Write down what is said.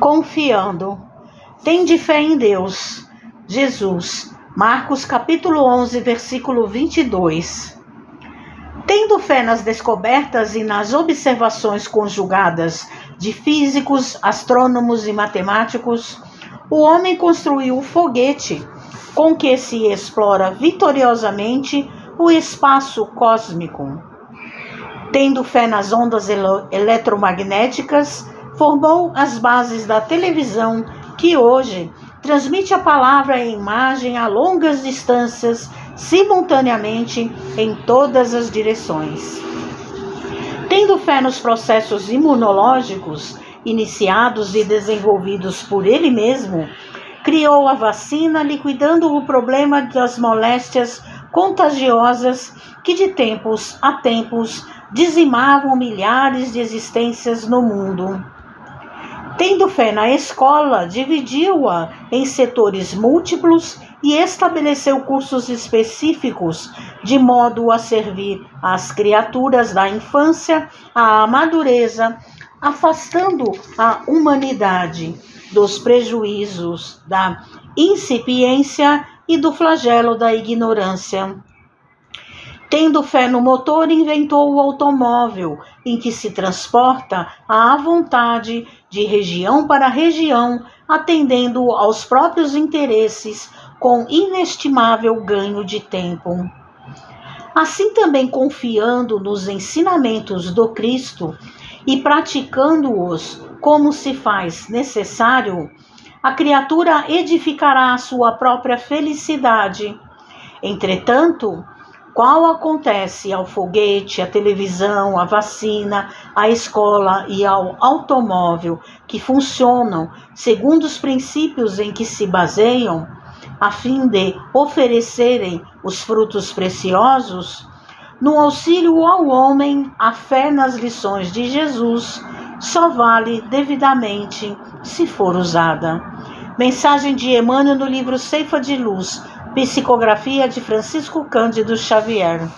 confiando. Tende fé em Deus. Jesus. Marcos capítulo 11, versículo 22. Tendo fé nas descobertas e nas observações conjugadas de físicos, astrônomos e matemáticos, o homem construiu o foguete com que se explora vitoriosamente o espaço cósmico. Tendo fé nas ondas eletromagnéticas, formou as bases da televisão que hoje transmite a palavra e imagem a longas distâncias, simultaneamente em todas as direções. Tendo fé nos processos imunológicos iniciados e desenvolvidos por ele mesmo, criou a vacina liquidando o problema das moléstias contagiosas que de tempos a tempos dizimavam milhares de existências no mundo. Tendo fé na escola, dividiu-a em setores múltiplos e estabeleceu cursos específicos, de modo a servir às criaturas da infância à madureza, afastando a humanidade dos prejuízos da incipiência e do flagelo da ignorância. Tendo fé no motor, inventou o automóvel, em que se transporta à vontade de região para região, atendendo aos próprios interesses, com inestimável ganho de tempo. Assim também confiando nos ensinamentos do Cristo e praticando-os como se faz necessário, a criatura edificará a sua própria felicidade. Entretanto, qual acontece ao foguete, à televisão, à vacina, à escola e ao automóvel, que funcionam segundo os princípios em que se baseiam, a fim de oferecerem os frutos preciosos, no auxílio ao homem, a fé nas lições de Jesus só vale devidamente se for usada. Mensagem de Emmanuel no livro Ceifa de Luz, Psicografia de Francisco Cândido Xavier.